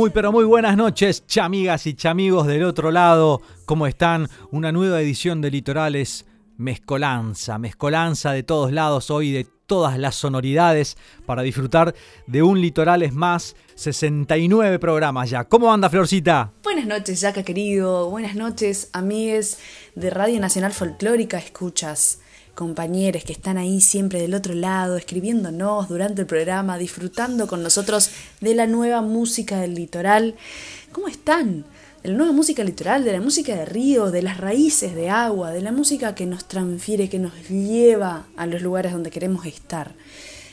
Muy pero muy buenas noches, chamigas y chamigos del otro lado. ¿Cómo están? Una nueva edición de Litorales Mezcolanza, mezcolanza de todos lados hoy, de todas las sonoridades, para disfrutar de un Litorales más, 69 programas ya. ¿Cómo anda, Florcita? Buenas noches, Jaca querido. Buenas noches, amigues de Radio Nacional Folclórica Escuchas compañeros que están ahí siempre del otro lado, escribiéndonos durante el programa, disfrutando con nosotros de la nueva música del litoral. ¿Cómo están? De la nueva música litoral, de la música de río, de las raíces de agua, de la música que nos transfiere, que nos lleva a los lugares donde queremos estar.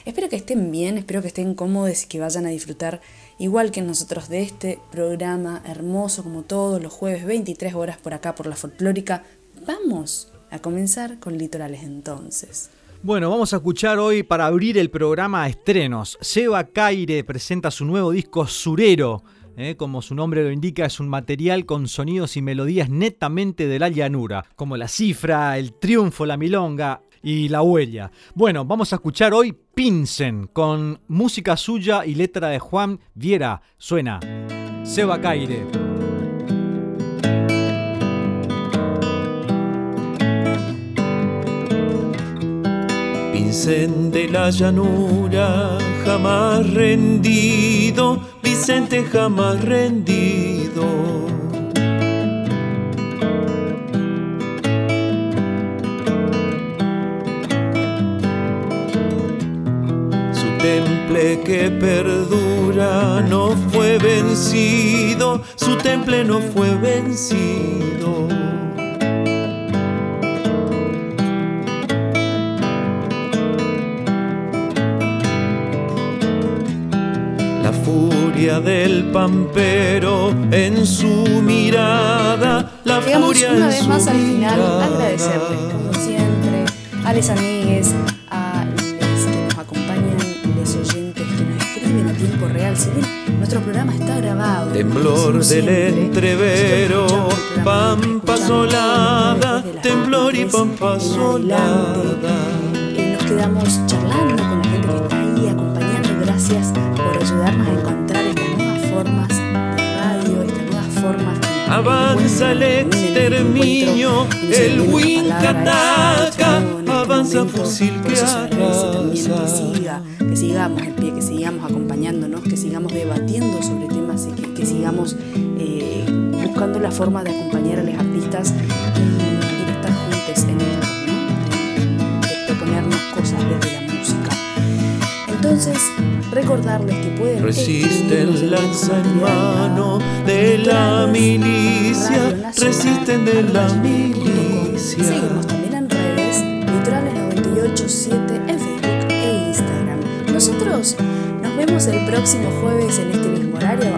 Espero que estén bien, espero que estén cómodos y que vayan a disfrutar igual que nosotros de este programa hermoso como todos los jueves 23 horas por acá por la folclórica. Vamos a comenzar con litorales entonces. Bueno, vamos a escuchar hoy para abrir el programa estrenos. Seba Caire presenta su nuevo disco Surero. ¿eh? como su nombre lo indica, es un material con sonidos y melodías netamente de la llanura, como la cifra, el triunfo, la milonga y la huella. Bueno, vamos a escuchar hoy Pinsen con música suya y letra de Juan Viera. Suena Seba Caire. De la llanura, jamás rendido, Vicente jamás rendido. Su temple que perdura no fue vencido, su temple no fue vencido. Del pampero en su mirada, la Llegamos furia una en vez su más al final mirada. agradecerles, como siempre, a les amigues, a los que nos acompañan, los oyentes que nos escriben a tiempo real. Si bien nuestro programa está grabado, Temblor del entrevero, pampa solada, temblor y pampa solada. Eh, nos quedamos charlando con la gente que está ahí acompañando. Gracias por ayudarnos a encontrar formas de radio, estas nuevas formas. de Avanza el exterminio, y el envíen Win palabras, ataca, esa acción, este avanza fusil que siga, que sigamos el pie, que sigamos acompañándonos, que sigamos debatiendo sobre temas y que, que sigamos eh, buscando la forma de acompañar a los artistas Entonces, recordarles que pueden Resisten lanza en mano de la milicia, resisten de la milicia. Seguimos también en redes, litorales987 en Facebook e Instagram. Nosotros nos vemos el próximo jueves en este mismo horario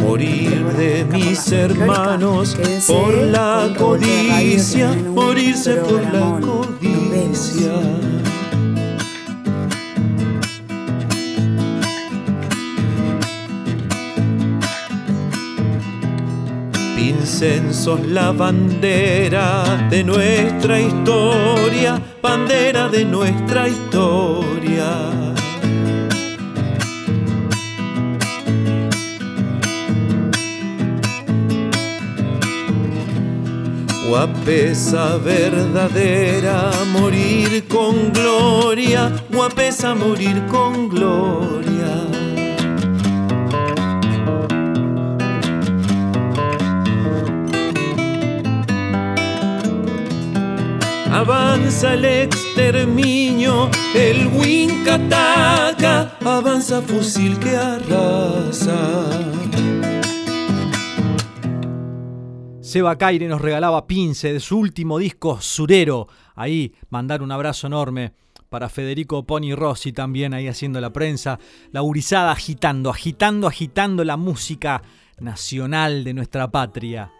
Morir 23 de mis hermanos por la codicia, morirse por la codicia. Incensos la bandera de nuestra historia, bandera de nuestra historia. Guapesa verdadera, morir con gloria, guapesa morir con gloria. avanza el exterminio, el Winca ataca, avanza fusil que arrasa. Seba Caire nos regalaba Pince de su último disco, Surero. Ahí mandar un abrazo enorme para Federico Pony Rossi también ahí haciendo la prensa. La gurizada agitando, agitando, agitando la música nacional de nuestra patria.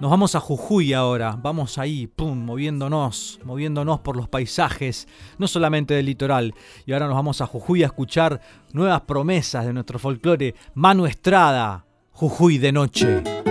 Nos vamos a Jujuy ahora, vamos ahí, pum, moviéndonos, moviéndonos por los paisajes, no solamente del litoral. Y ahora nos vamos a Jujuy a escuchar nuevas promesas de nuestro folclore. Manu Estrada, Jujuy de noche.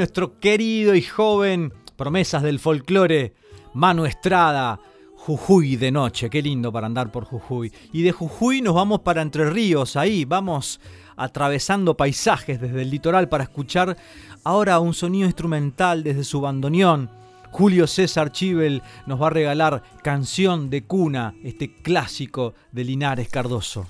Nuestro querido y joven promesas del folclore, Manu Estrada, Jujuy de noche, qué lindo para andar por Jujuy. Y de Jujuy nos vamos para Entre Ríos, ahí vamos atravesando paisajes desde el litoral para escuchar ahora un sonido instrumental desde su bandoneón, Julio César Chivel nos va a regalar Canción de Cuna, este clásico de Linares Cardoso.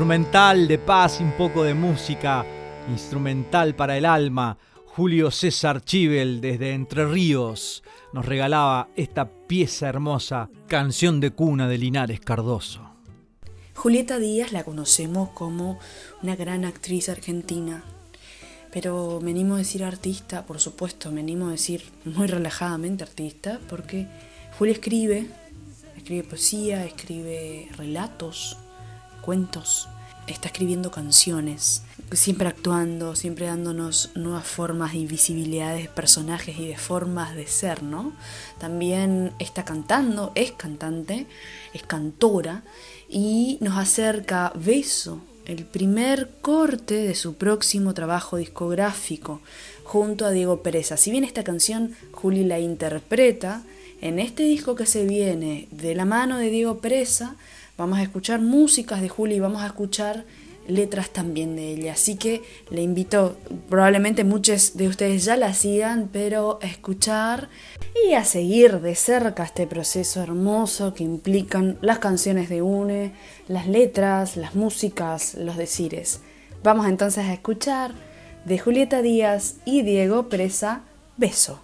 Instrumental de paz y un poco de música, instrumental para el alma. Julio César Chivel desde Entre Ríos nos regalaba esta pieza hermosa, canción de cuna de Linares Cardoso. Julieta Díaz la conocemos como una gran actriz argentina, pero me animo a decir artista, por supuesto, me animo a decir muy relajadamente artista, porque Julia escribe, escribe poesía, escribe relatos, cuentos, está escribiendo canciones, siempre actuando, siempre dándonos nuevas formas y visibilidades de personajes y de formas de ser, ¿no? También está cantando, es cantante, es cantora y nos acerca Beso, el primer corte de su próximo trabajo discográfico junto a Diego Pereza. Si bien esta canción Juli la interpreta, en este disco que se viene de la mano de Diego Pereza, Vamos a escuchar músicas de Juli y vamos a escuchar letras también de ella. Así que le invito, probablemente muchos de ustedes ya la sigan, pero a escuchar y a seguir de cerca este proceso hermoso que implican las canciones de UNE, las letras, las músicas, los decires. Vamos entonces a escuchar de Julieta Díaz y Diego Presa, Beso.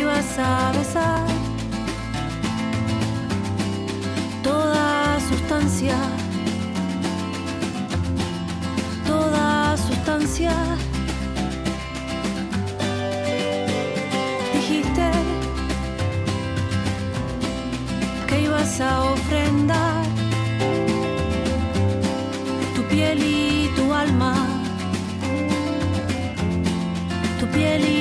A besar toda sustancia, toda sustancia. Dijiste que ibas a ofrendar tu piel y tu alma, tu piel y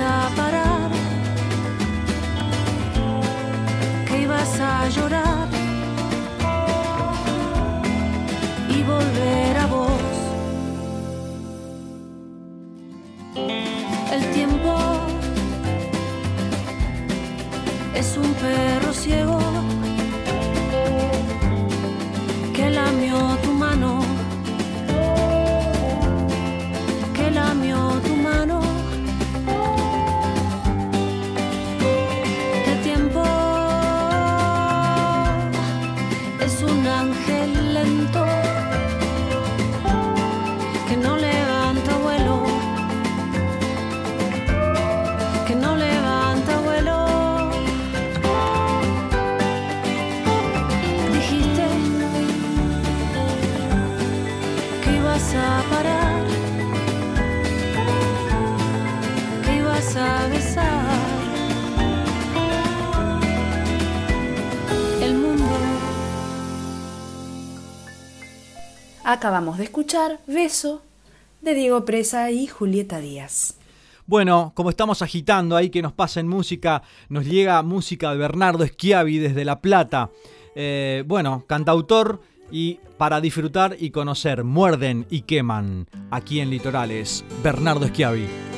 a parar, que ibas a llorar y volver a vos. El tiempo es un perro. khen lần tôi Acabamos de escuchar Beso de Diego Presa y Julieta Díaz. Bueno, como estamos agitando ahí que nos pasa en música, nos llega música de Bernardo Schiavi desde La Plata. Eh, bueno, cantautor y para disfrutar y conocer, muerden y queman aquí en Litorales, Bernardo Schiavi.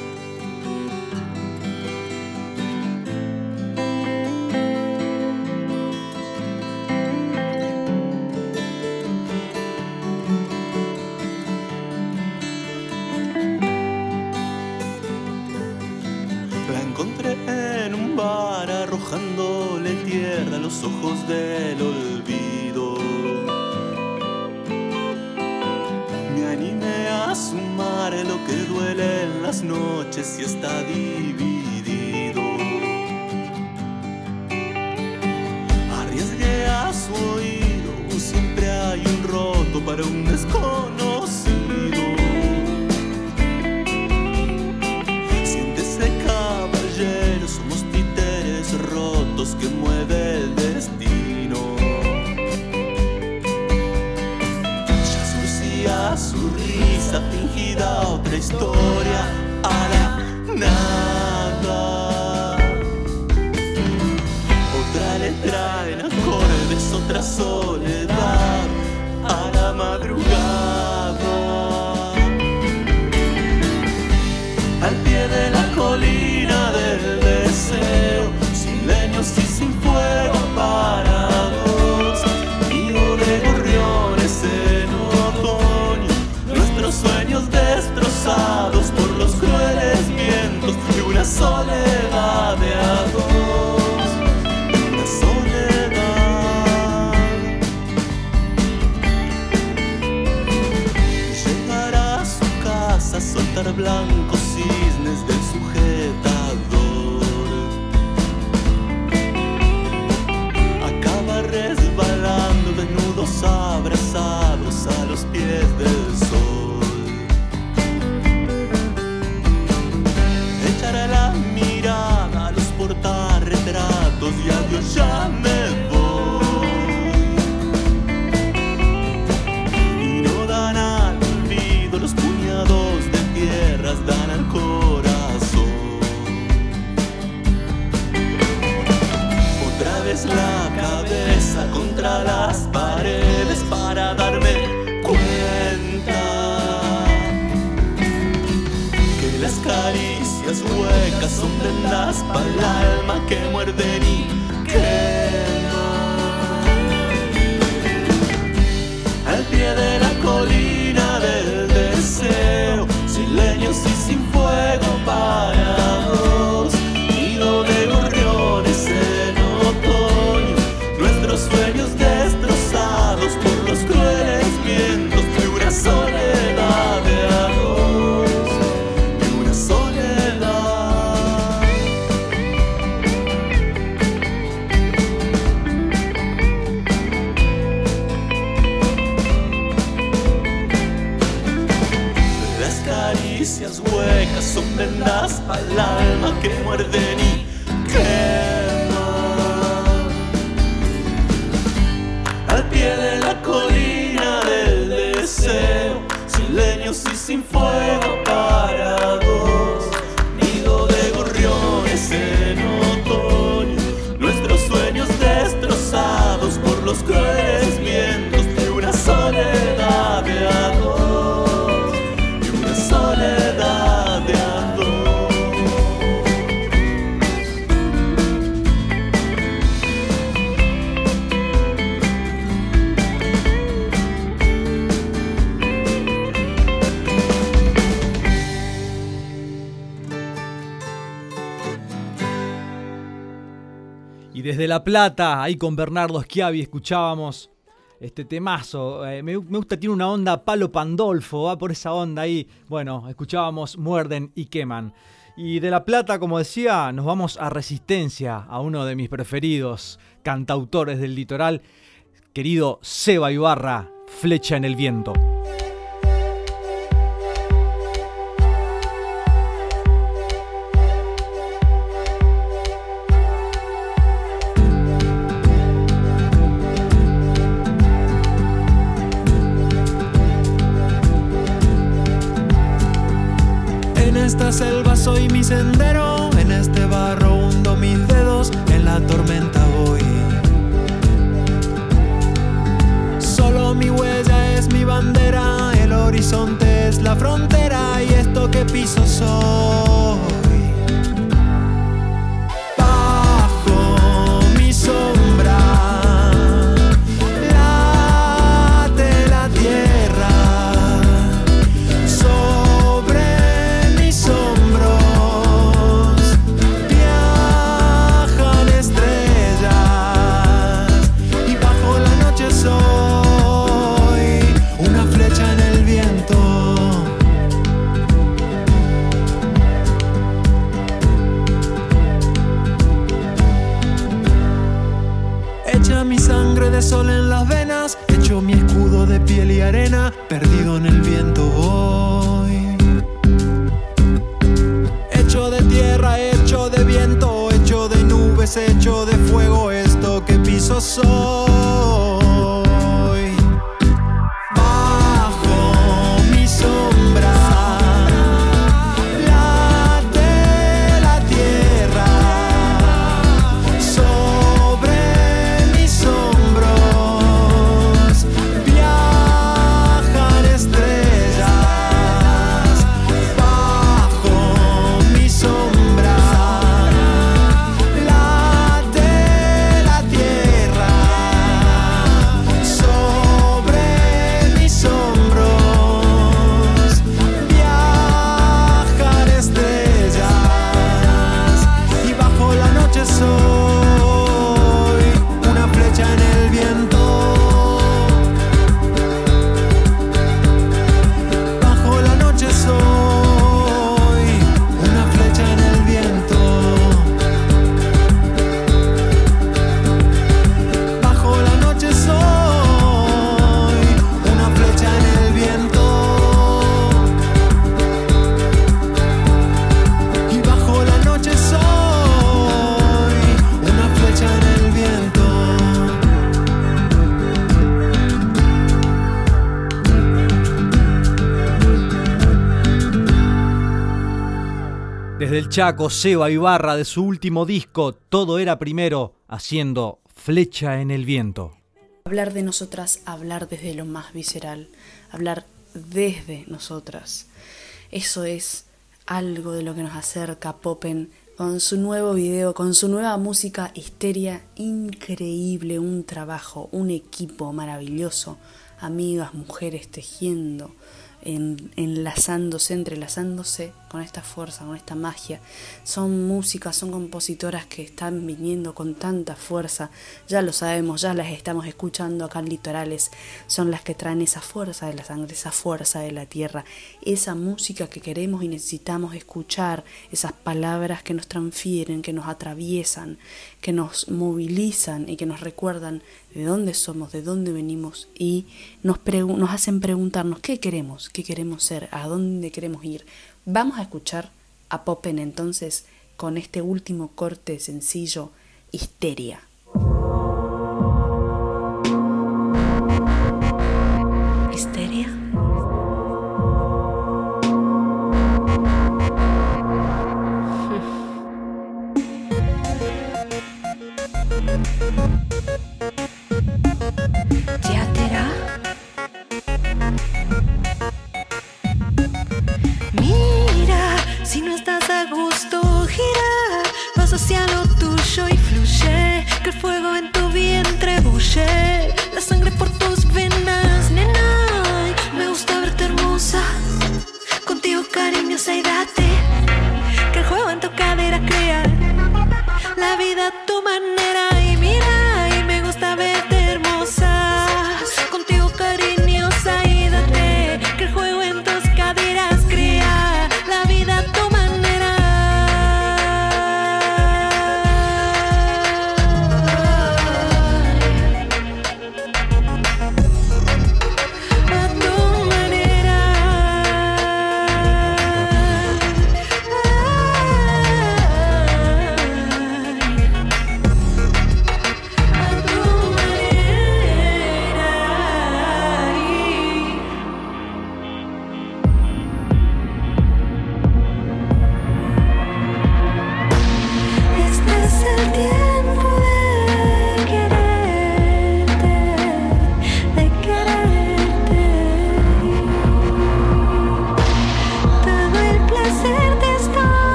caricias huecas son vendas para el alma que muerden y queman. Al pie de la colina del deseo, sin leños y sin fuego parado. Desde La Plata, ahí con Bernardo Schiavi, escuchábamos este temazo. Eh, me, me gusta, tiene una onda palo Pandolfo, va por esa onda ahí. Bueno, escuchábamos Muerden y Queman. Y de La Plata, como decía, nos vamos a Resistencia, a uno de mis preferidos cantautores del litoral, querido Seba Ibarra, Flecha en el Viento. Soy mi sendero, en este barro hundo mis dedos, en la tormenta voy. Solo mi huella es mi bandera, el horizonte es la frontera y esto que piso soy. Chaco, Seba Ibarra, de su último disco, Todo era primero, haciendo Flecha en el Viento. Hablar de nosotras, hablar desde lo más visceral, hablar desde nosotras. Eso es algo de lo que nos acerca Popen con su nuevo video, con su nueva música Histeria, increíble, un trabajo, un equipo maravilloso, amigas, mujeres tejiendo, en- enlazándose, entrelazándose con esta fuerza, con esta magia. Son músicas, son compositoras que están viniendo con tanta fuerza, ya lo sabemos, ya las estamos escuchando acá en Litorales, son las que traen esa fuerza de la sangre, esa fuerza de la tierra, esa música que queremos y necesitamos escuchar, esas palabras que nos transfieren, que nos atraviesan, que nos movilizan y que nos recuerdan de dónde somos, de dónde venimos y nos, hacen preguntarnos qué queremos, qué queremos ser, a dónde queremos ir. Vamos a escuchar a Popen entonces con este último corte sencillo. Histeria.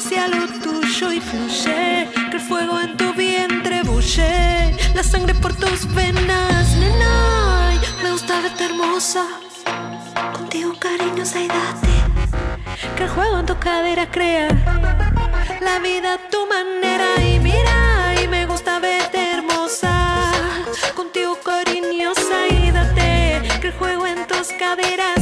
Hacia lo tuyo y fluye, que el fuego en tu vientre bulle, la sangre por tus venas, nena, ay, me gusta verte hermosa, contigo cariño, y date, que el juego en tu cadera crea. La vida a tu manera y mira, y me gusta verte hermosa, contigo cariñosa y date, que el juego en tus caderas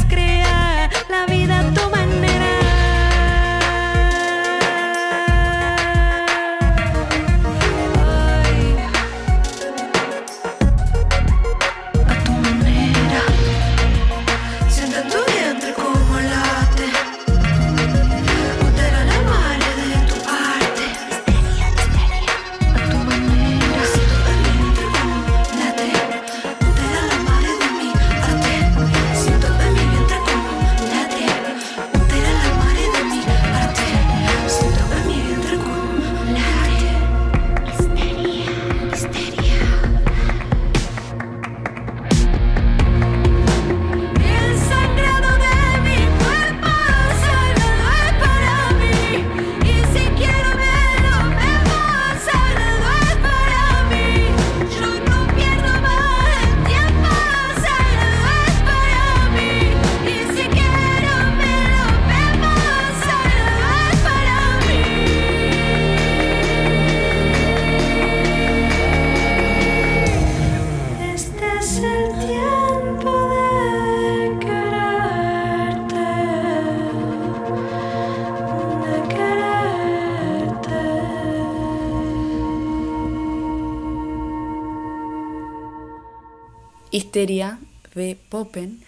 Histeria de Popen.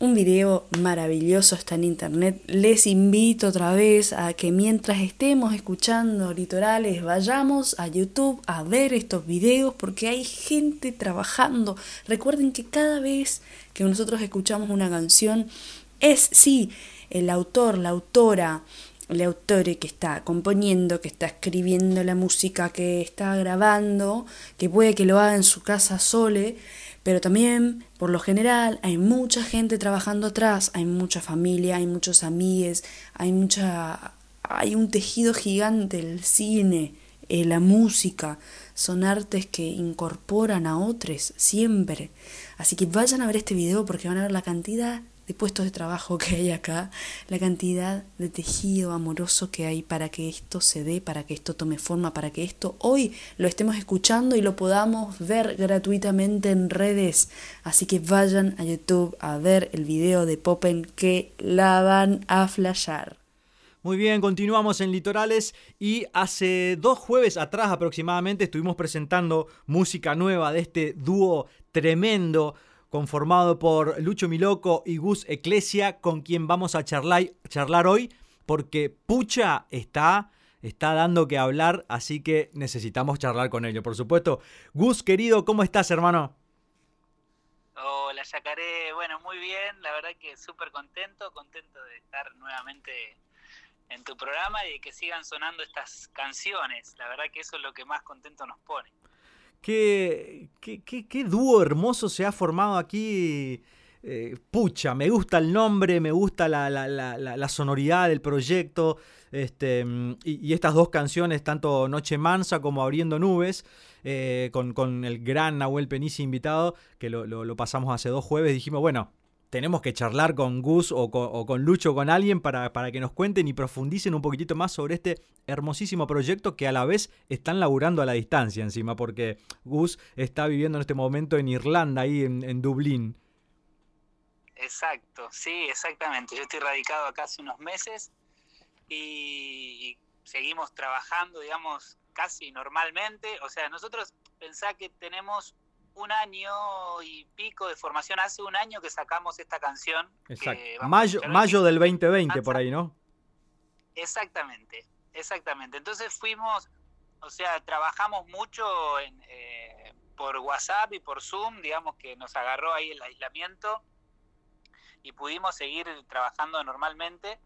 Un video maravilloso está en internet. Les invito otra vez a que mientras estemos escuchando litorales vayamos a YouTube a ver estos videos porque hay gente trabajando. Recuerden que cada vez que nosotros escuchamos una canción es sí el autor, la autora, el autor que está componiendo, que está escribiendo la música, que está grabando, que puede que lo haga en su casa sole, pero también, por lo general, hay mucha gente trabajando atrás, hay mucha familia, hay muchos amigues, hay mucha hay un tejido gigante, el cine, eh, la música, son artes que incorporan a otros siempre. Así que vayan a ver este video porque van a ver la cantidad de puestos de trabajo que hay acá, la cantidad de tejido amoroso que hay para que esto se dé, para que esto tome forma, para que esto hoy lo estemos escuchando y lo podamos ver gratuitamente en redes. Así que vayan a YouTube a ver el video de Popen que la van a flashear. Muy bien, continuamos en Litorales y hace dos jueves atrás aproximadamente estuvimos presentando música nueva de este dúo tremendo conformado por Lucho Miloco y Gus Eclesia, con quien vamos a charlar, charlar hoy, porque Pucha está, está dando que hablar, así que necesitamos charlar con ellos, por supuesto. Gus, querido, ¿cómo estás, hermano? Hola, Yacaré. Bueno, muy bien. La verdad que súper contento, contento de estar nuevamente en tu programa y que sigan sonando estas canciones. La verdad que eso es lo que más contento nos pone. Qué, dúo hermoso se ha formado aquí. Eh, pucha, me gusta el nombre, me gusta la, sonoridad del proyecto. Este, y, y, estas dos canciones, tanto Noche Mansa como Abriendo Nubes, eh, con, el gran Nahuel Penici invitado, que lo pasamos hace dos jueves, dijimos, bueno, tenemos que charlar con Gus o con, o con Lucho con alguien para, para, que nos cuenten y profundicen un poquitito más sobre este hermosísimo proyecto que a la vez están laburando a la distancia encima, porque Gus está viviendo en este momento en Irlanda, ahí en, en Dublín. Exacto, sí, exactamente. Yo estoy radicado acá hace unos meses y seguimos trabajando, digamos, casi normalmente. O sea, nosotros pensá que tenemos un año y pico de formación, hace un año que sacamos esta canción. Exacto. Mayo, mayo del 2020, por ahí, ¿no? Exactamente, exactamente. Entonces fuimos, o sea, trabajamos mucho en, eh, por WhatsApp y por Zoom, digamos que nos agarró ahí el aislamiento y pudimos seguir trabajando normalmente.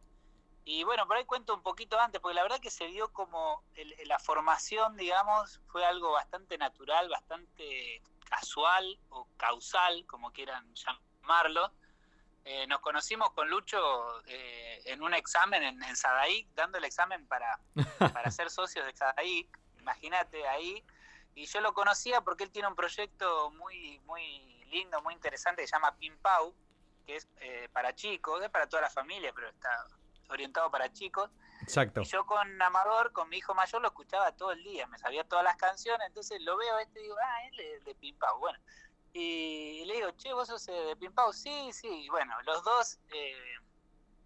Y bueno, por ahí cuento un poquito antes, porque la verdad que se dio como el, la formación, digamos, fue algo bastante natural, bastante casual o causal, como quieran llamarlo, eh, nos conocimos con Lucho eh, en un examen en, en Sadaic, dando el examen para, para ser socios de Sadaic, imagínate ahí. Y yo lo conocía porque él tiene un proyecto muy, muy lindo, muy interesante, que se llama Pim Pau, que es eh, para chicos, es para toda la familia, pero está orientado para chicos. Exacto. Y yo con Amador, con mi hijo mayor, lo escuchaba todo el día, me sabía todas las canciones, entonces lo veo a este y digo, ah, él es de Pim Pau, bueno. Y le digo, che, vos sos eh, de Pim Pau, sí, sí, y bueno, los dos eh,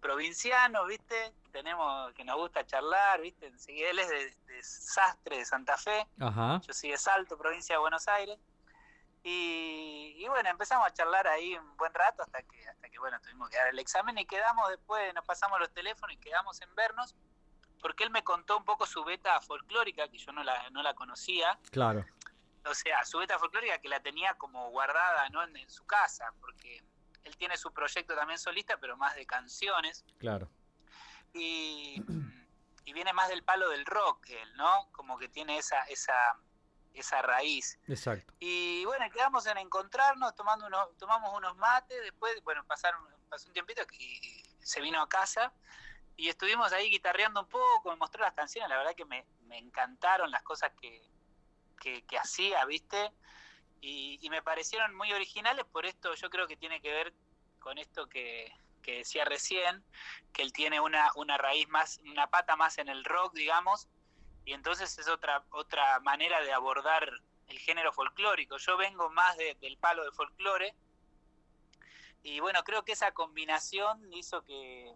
provincianos, ¿viste? Tenemos, que nos gusta charlar, ¿viste? Enseguida él es de, de Sastre, de Santa Fe, Ajá. yo soy de Salto, provincia de Buenos Aires. Y, y bueno, empezamos a charlar ahí un buen rato hasta que, hasta que bueno, tuvimos que dar el examen y quedamos después, nos pasamos los teléfonos y quedamos en vernos, porque él me contó un poco su beta folclórica, que yo no la, no la conocía, Claro. o sea, su beta folclórica que la tenía como guardada ¿no? en, en su casa, porque él tiene su proyecto también solista, pero más de canciones, Claro. y, y viene más del palo del rock él, ¿no? Como que tiene esa, esa, esa raíz. Exacto. Y bueno, quedamos en encontrarnos, tomando unos, tomamos unos mates, después, bueno, pasaron, pasó un tiempito y se vino a casa y estuvimos ahí guitarreando un poco, me mostró las canciones, la verdad que me, me encantaron las cosas que, que, que hacía, ¿viste? Y, y me parecieron muy originales, por esto yo creo que tiene que ver con esto que, que decía recién, que él tiene una, una raíz más, una pata más en el rock, digamos, y entonces es otra, otra manera de abordar el género folclórico. Yo vengo más de- del palo de folclore, y bueno, creo que esa combinación hizo que,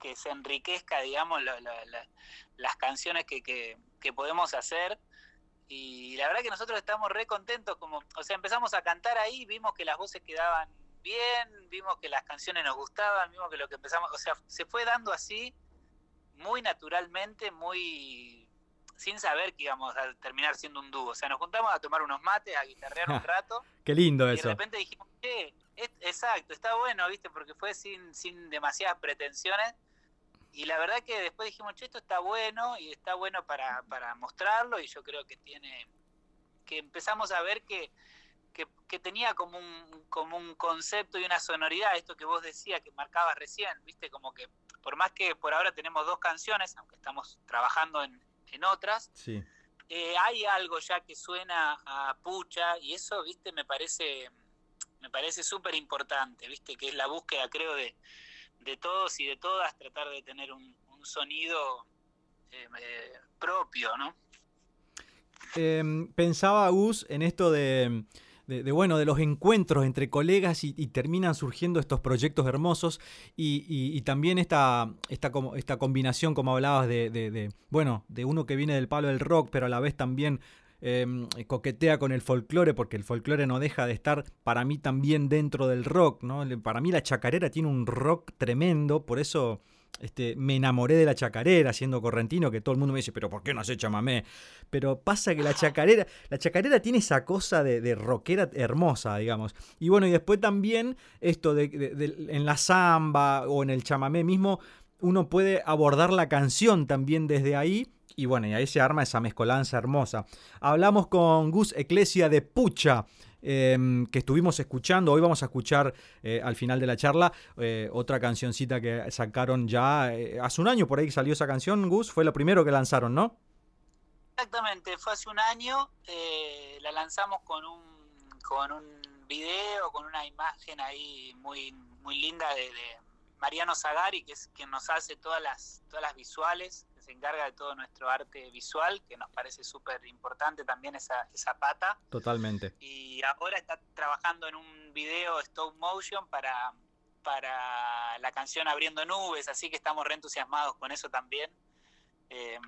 que se enriquezca, digamos, la- la- las canciones que, que, que podemos hacer. Y la verdad que nosotros estamos re contentos, como, o sea, empezamos a cantar ahí, vimos que las voces quedaban bien, vimos que las canciones nos gustaban, vimos que lo que empezamos, o sea, se fue dando así, muy naturalmente, muy sin saber que íbamos a terminar siendo un dúo. O sea, nos juntamos a tomar unos mates, a guitarrear un rato, Qué lindo y de eso. repente dijimos, che, es- exacto, está bueno, ¿viste? Porque fue sin, sin demasiadas pretensiones. Y la verdad que después dijimos, che, esto está bueno y está bueno para, para mostrarlo. Y yo creo que tiene. que empezamos a ver que, que, que tenía como un, como un concepto y una sonoridad, esto que vos decías, que marcabas recién, ¿viste? Como que por más que por ahora tenemos dos canciones, aunque estamos trabajando en, en otras, Sí. eh, hay algo ya que suena a pucha y eso, viste, me parece me parece súper importante, viste, que es la búsqueda, creo, de, de todos y de todas, tratar de tener un, un sonido eh, eh, propio, ¿no? Eh, pensaba Gus en esto de, de- de, bueno de los encuentros entre colegas y, terminan surgiendo estos proyectos hermosos y, y- y también esta, esta, esta combinación como hablabas de, de- bueno de uno que viene del palo del rock pero a la vez también eh, coquetea con el folclore porque el folclore no deja de estar para mí también dentro del rock no para mí la chacarera tiene un rock tremendo por eso este, me enamoré de la chacarera siendo correntino, que todo el mundo me dice, pero ¿por qué no hace chamamé? Pero pasa que la chacarera, la chacarera tiene esa cosa de, de rockera hermosa, digamos. Y bueno, y después también esto de, de- de- en la samba o en el chamamé mismo, uno puede abordar la canción también desde ahí. Y bueno, y ahí se arma esa mezcolanza hermosa. Hablamos con Gus Eclesia de Pucha, eh, que estuvimos escuchando. Hoy vamos a escuchar eh, al final de la charla eh, otra cancioncita que sacaron ya eh, hace un año por ahí que salió esa canción, Gus. Fue lo primero que lanzaron, ¿no? Exactamente, fue hace un año, la lanzamos con un, con un video, con una imagen ahí muy, muy linda de, Mariano Zagari, que es quien nos hace todas las, todas las visuales, se encarga de todo nuestro arte visual, que nos parece súper importante también esa, esa pata. Totalmente. Y ahora está trabajando en un video stop motion para, para la canción Abriendo Nubes, así que estamos re entusiasmados con eso también. Eh,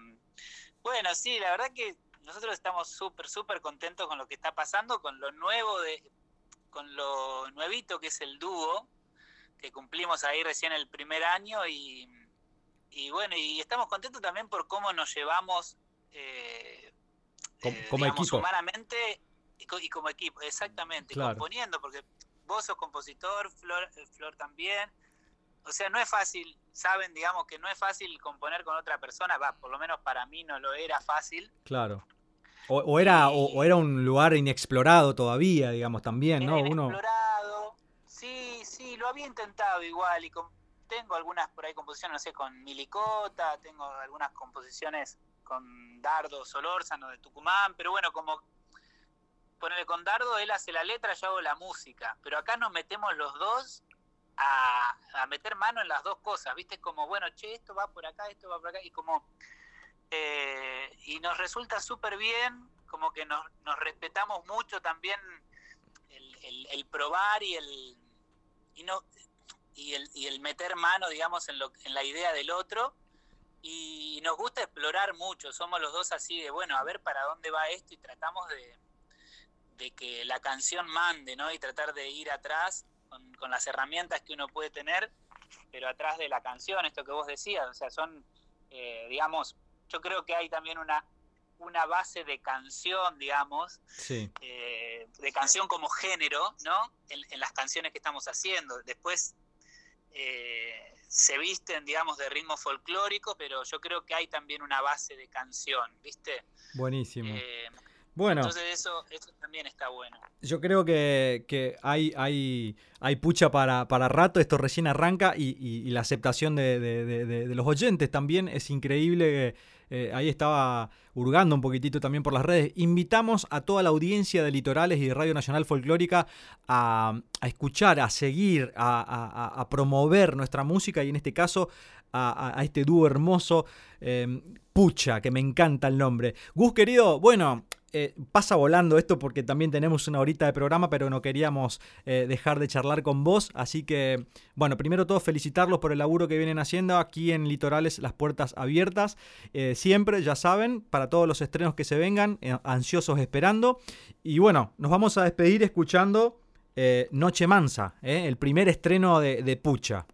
bueno, sí, la verdad que nosotros estamos súper, súper contentos con lo que está pasando, con lo nuevo de, con lo nuevito que es el dúo, que cumplimos ahí recién el primer año y, y bueno, y estamos contentos también por cómo nos llevamos eh, Como- eh, como digamos, equipo. humanamente y, co- y como equipo, exactamente, Claro. componiendo, porque vos sos compositor, Flor, eh, Flor también, o sea, no es fácil, saben, digamos que no es fácil componer con otra persona, va, por lo menos para mí no lo era fácil. Claro. O, o era, o, o era un lugar inexplorado todavía, digamos, también, ¿no? Era inexplorado, sí, sí, Sí, lo había intentado igual y con- tengo algunas por ahí composiciones, no sé, con Milicota, tengo algunas composiciones con Dardo Solórzano de Tucumán, pero bueno, como ponerle con Dardo, él hace la letra, yo hago la música, pero acá nos metemos los dos a, meter mano en las dos cosas, ¿viste? Como, bueno, che, esto va por acá, esto va por acá, y como, eh, y nos resulta súper bien, como que nos, nos respetamos mucho también el, el- el probar y el, y no, y el, y el meter mano, digamos, en, lo, en la idea del otro. Y nos gusta explorar mucho, somos los dos así de, bueno, a ver para dónde va esto y tratamos de, de que la canción mande, ¿no? Y tratar de ir atrás con, con las herramientas que uno puede tener, pero atrás de la canción, esto que vos decías, o sea, son, eh, digamos, yo creo que hay también una, una base de canción, digamos, Sí. eh, de canción como género, ¿no? En, en las canciones que estamos haciendo. Después eh, se visten, digamos, de ritmo folclórico, pero yo creo que hay también una base de canción, ¿viste? Buenísimo. Eh, Bueno. Entonces eso, eso también está bueno. Yo creo que, que hay, hay, hay pucha para, para rato, esto recién arranca y, y- y la aceptación de, de- de- de- de los oyentes también es increíble. Eh, ahí estaba hurgando un poquitito también por las redes. Invitamos a toda la audiencia de Litorales y de Radio Nacional Folclórica a, escuchar, a seguir, a- a- a promover nuestra música y en este caso a, este dúo hermoso, eh, Pucha, que me encanta el nombre. Gus, querido, bueno, eh, pasa volando esto porque también tenemos una horita de programa, pero no queríamos eh, dejar de charlar con vos. Así que, bueno, primero todo felicitarlos por el laburo que vienen haciendo aquí en Litorales, las puertas abiertas. Eh, siempre, ya saben, para todos los estrenos que se vengan, ansiosos esperando. Y bueno, nos vamos a despedir escuchando Noche Mansa, el primer estreno de Pucha.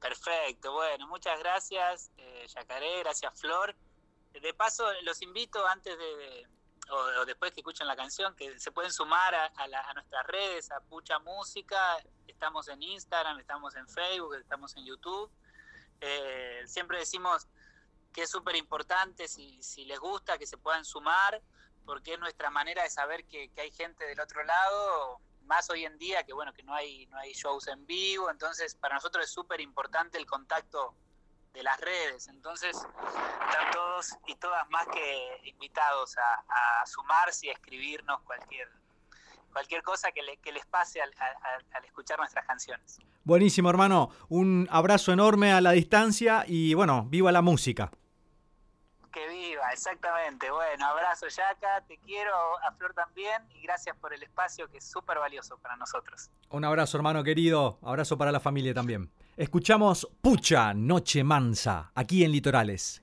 Perfecto, bueno, muchas gracias, eh, Yacaré, gracias Flor. De paso, los invito antes de, o, después que escuchen la canción, que se pueden sumar a, la- a nuestras redes, a Pucha Música, estamos en Instagram, estamos en Facebook, estamos en YouTube. Eh, siempre decimos que es súper importante, si, si les gusta, que se puedan sumar, porque es nuestra manera de saber que hay gente del otro lado, más hoy en día que bueno que no hay no hay shows en vivo entonces para nosotros es súper importante el contacto de las redes entonces están todos y todas más que invitados a, sumarse y a escribirnos cualquier cualquier cosa que, le- que les pase al escuchar nuestras canciones Buenísimo, hermano. Un abrazo enorme a la distancia y bueno, viva la música. Que viva exactamente bueno abrazo Yaca te quiero a Flor también y gracias por el espacio que es súper valioso para nosotros Un abrazo, hermano querido. Abrazo para la familia también. Escuchamos Pucha, Noche Mansa, aquí en Litorales.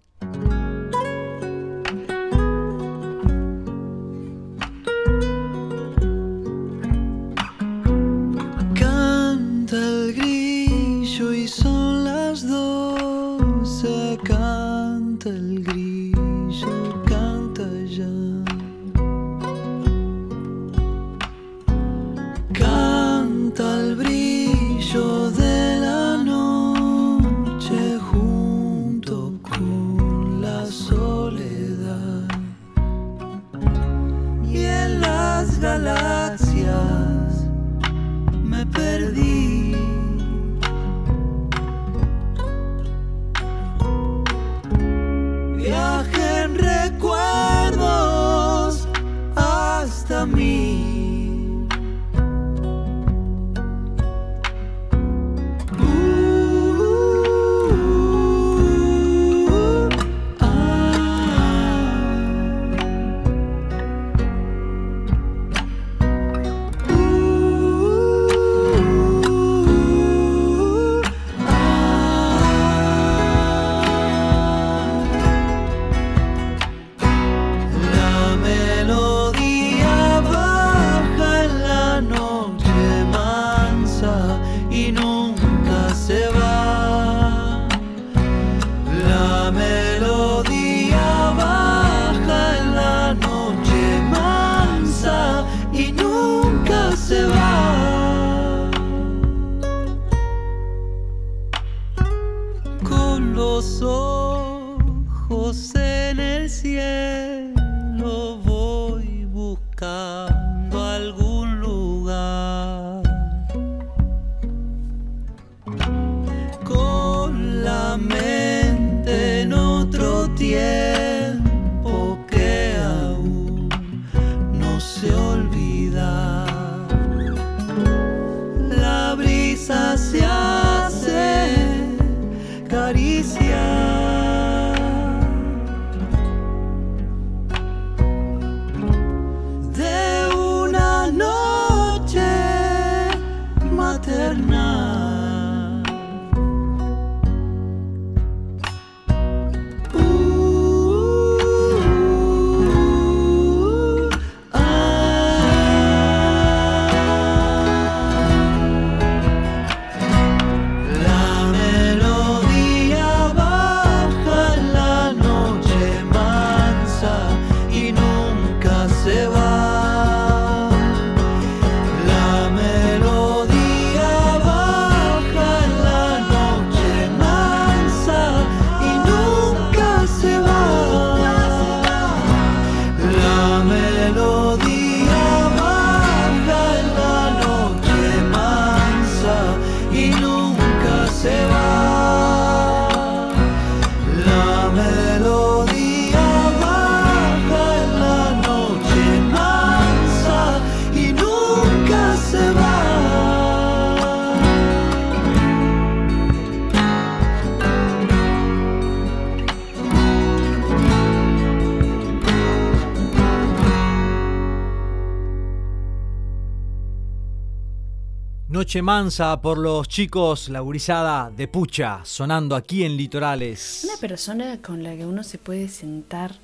Noche mansa por los chicos, la gurizada de Pucha, sonando aquí en Litorales. Una persona con la que uno se puede sentar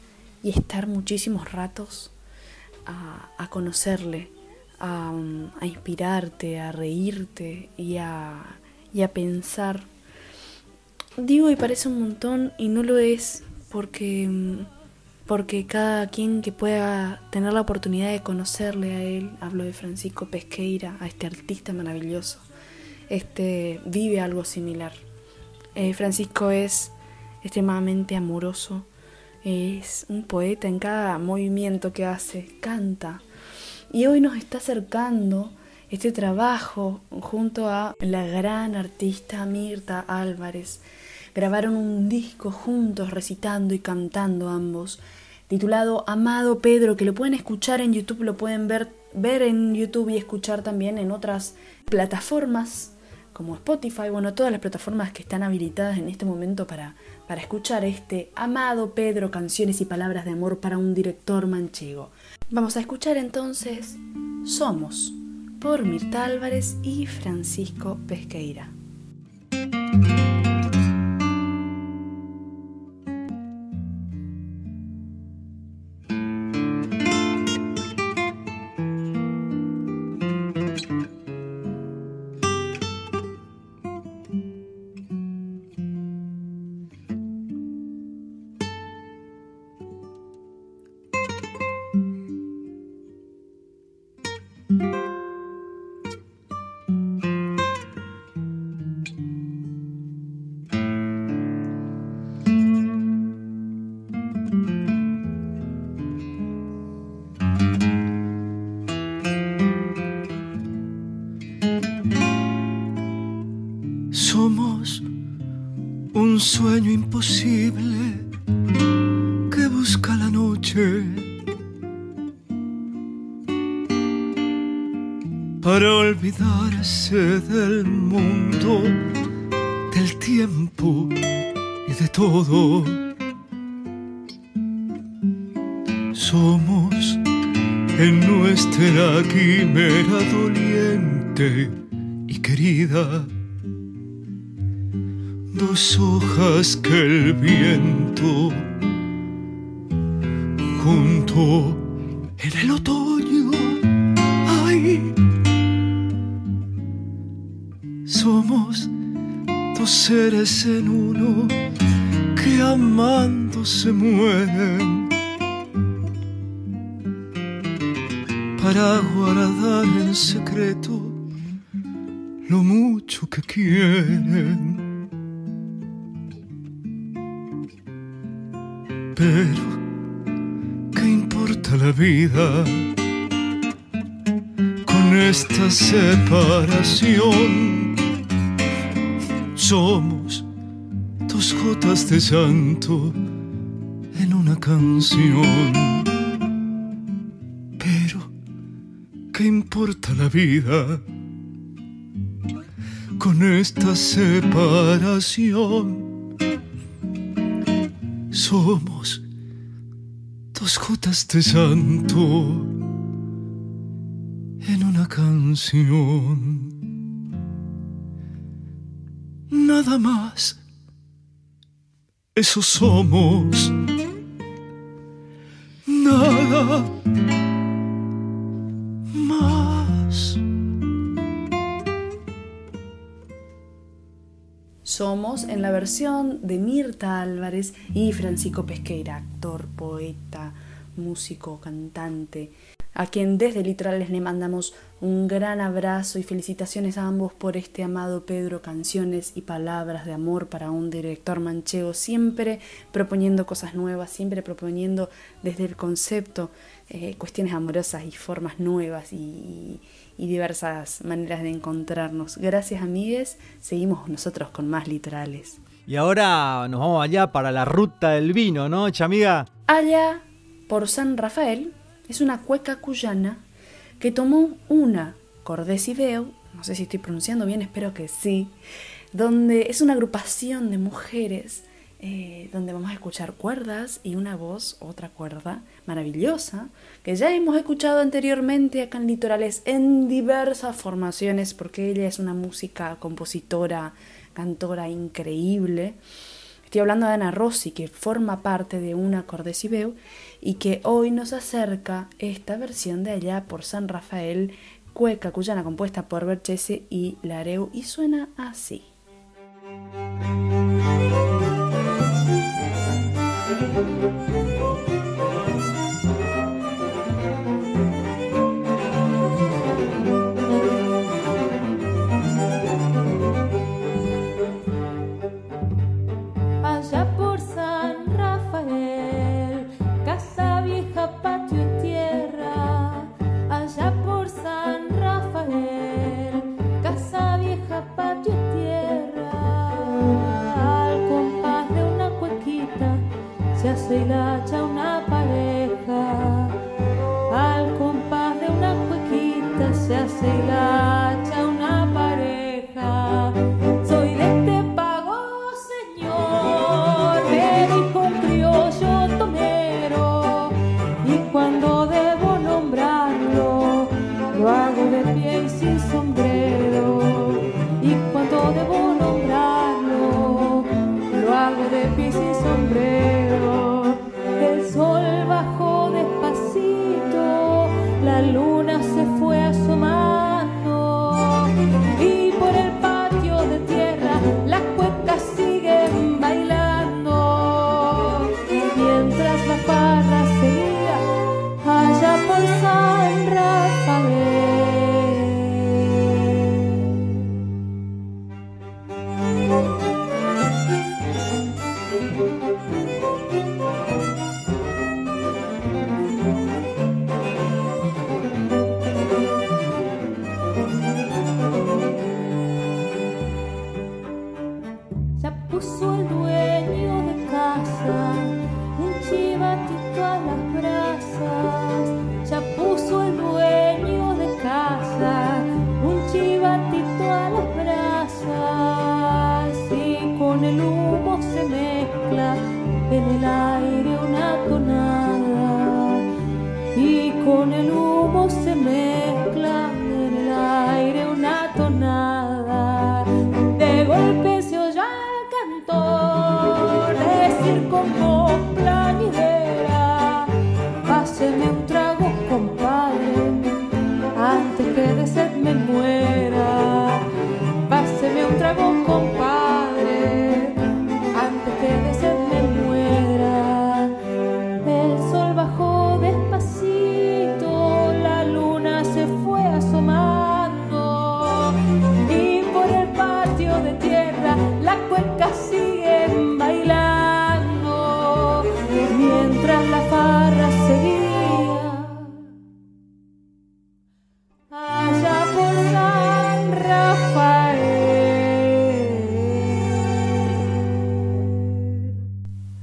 y estar muchísimos ratos a, conocerle, a, inspirarte, a reírte y a, y a pensar. Digo y parece un montón y no lo es porque, mm, porque cada quien que pueda tener la oportunidad de conocerle a él, hablo de Francisco Pesqueira, a este artista maravilloso, este vive algo similar. Eh, Francisco es extremadamente amoroso, es un poeta en cada movimiento que hace, canta. Y hoy nos está acercando este trabajo junto a la gran artista Mirta Álvarez. Grabaron un disco juntos recitando y cantando ambos, titulado Amado Pedro, que lo pueden escuchar en YouTube, lo pueden ver, ver en YouTube y escuchar también en otras plataformas como Spotify, bueno, todas las plataformas que están habilitadas en este momento para, para escuchar este Amado Pedro, canciones y palabras de amor para un director manchego. Vamos a escuchar entonces Somos por Mirta Álvarez y Francisco Pesqueira. Para guardar en secreto lo mucho que quieren. Pero, ¿qué importa la vida con esta separación? Somos dos gotas de santo en una canción. ¿Qué importa la vida con esta separación? Somos dos gotas de santo en una canción. Nada más. Eso somos. Nada Somos en la versión de Mirta Álvarez y Francisco Pesqueira, actor, poeta, músico, cantante, a quien desde Litorales le mandamos un gran abrazo y felicitaciones a ambos por este amado Pedro, canciones y palabras de amor para un director manchego, siempre proponiendo cosas nuevas, siempre proponiendo desde el concepto eh, cuestiones amorosas y formas nuevas y, y diversas maneras de encontrarnos. Gracias amigues, seguimos nosotros con más litorales. Y ahora nos vamos allá para la ruta del vino, ¿no, chamiga? Allá por San Rafael es una cueca cuyana que tomó una Cordesideo, no sé si estoy pronunciando bien, espero que sí, donde es una agrupación de mujeres eh, donde vamos a escuchar cuerdas y una voz, otra cuerda maravillosa, que ya hemos escuchado anteriormente acá en Litorales en diversas formaciones, porque ella es una música, compositora, cantora increíble. Estoy hablando de Ana Rossi, que forma parte de una Cordesibeu y que hoy nos acerca esta versión de allá por San Rafael, cueca cuyana compuesta por Berchese y Lareu, y suena así.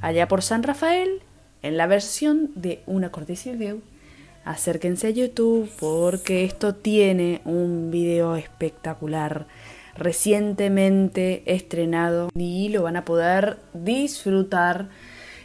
Allá por San Rafael, en la versión de una Cordesibeu, acérquense a YouTube porque esto tiene un video espectacular recientemente estrenado y lo van a poder disfrutar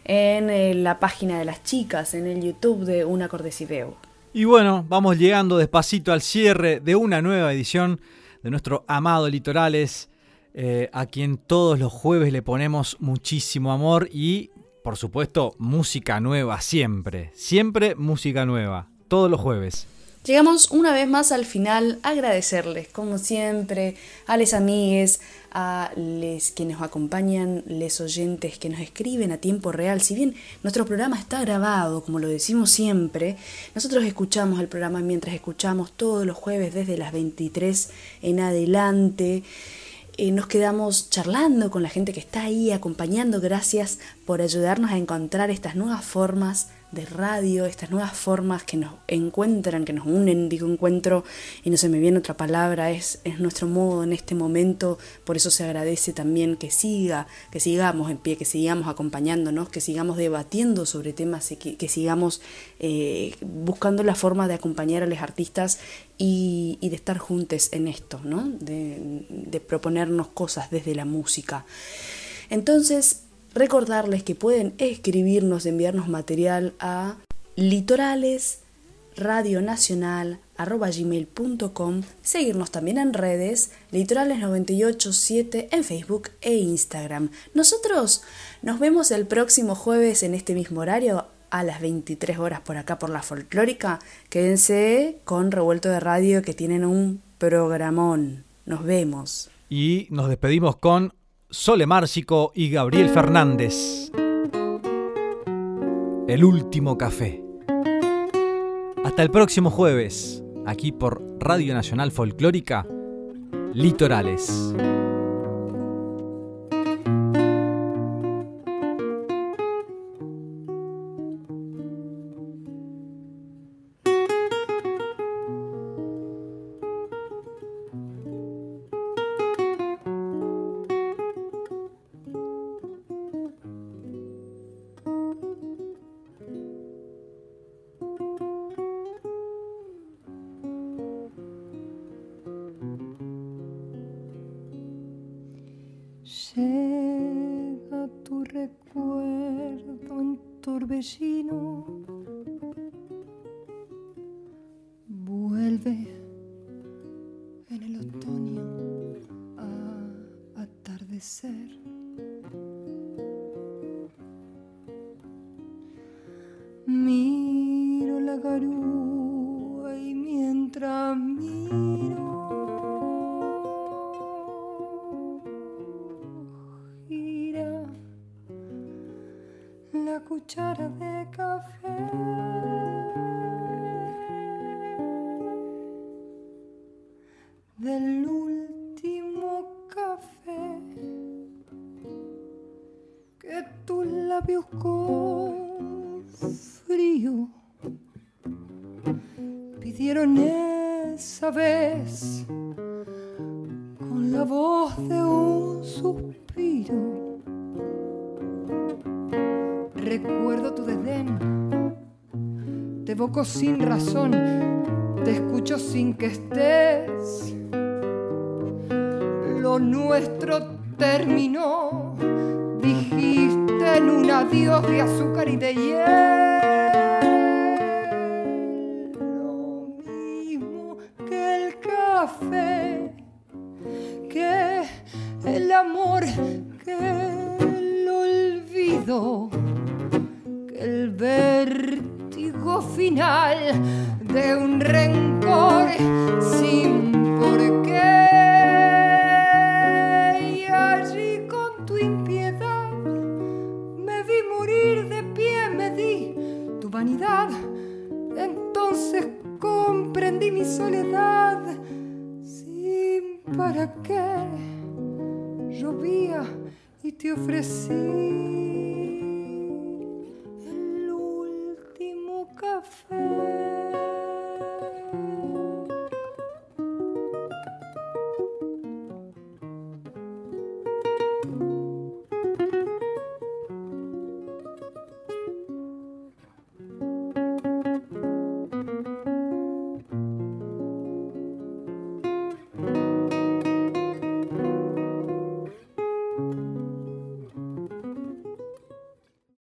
en eh, la página de las chicas, en el YouTube de Una Cordesibeu. Y bueno, vamos llegando despacito al cierre de una nueva edición de nuestro amado Litorales, eh, a quien todos los jueves le ponemos muchísimo amor y, por supuesto, música nueva siempre. Siempre música nueva, todos los jueves. Llegamos una vez más al final, agradecerles, como siempre, a les amigues, a les quienes nos acompañan, les oyentes que nos escriben a tiempo real. Si bien nuestro programa está grabado, como lo decimos siempre, nosotros escuchamos el programa mientras escuchamos todos los jueves desde las 23 en adelante. Nos quedamos charlando con la gente que está ahí acompañando. Gracias por ayudarnos a encontrar estas nuevas formas de radio, estas nuevas formas que nos encuentran, que nos unen, digo encuentro y no se me viene otra palabra, es, es nuestro modo en este momento, por eso se agradece también que siga, que sigamos en pie, que sigamos acompañándonos, que sigamos debatiendo sobre temas que, que sigamos eh, buscando la forma de acompañar a los artistas y, y de estar juntos en esto, ¿no? de, de proponernos cosas desde la música. Entonces, Recordarles que pueden escribirnos, enviarnos material a litorales radionacional.gmail.com Seguirnos también en redes, litorales987 en Facebook e Instagram. Nosotros nos vemos el próximo jueves en este mismo horario a las 23 horas por acá por la folclórica. Quédense con Revuelto de Radio que tienen un programón. Nos vemos. Y nos despedimos con Sole Márcico y Gabriel Fernández. El último café. Hasta el próximo jueves, aquí por Radio Nacional Folclórica, Litorales. Que tus labios con frío pidieron esa vez con la voz de un suspiro. Recuerdo tu desdén, te evoco sin razón, te escucho sin que estés. Lo nuestro terminó, dijiste en un adiós de azúcar y de hiel.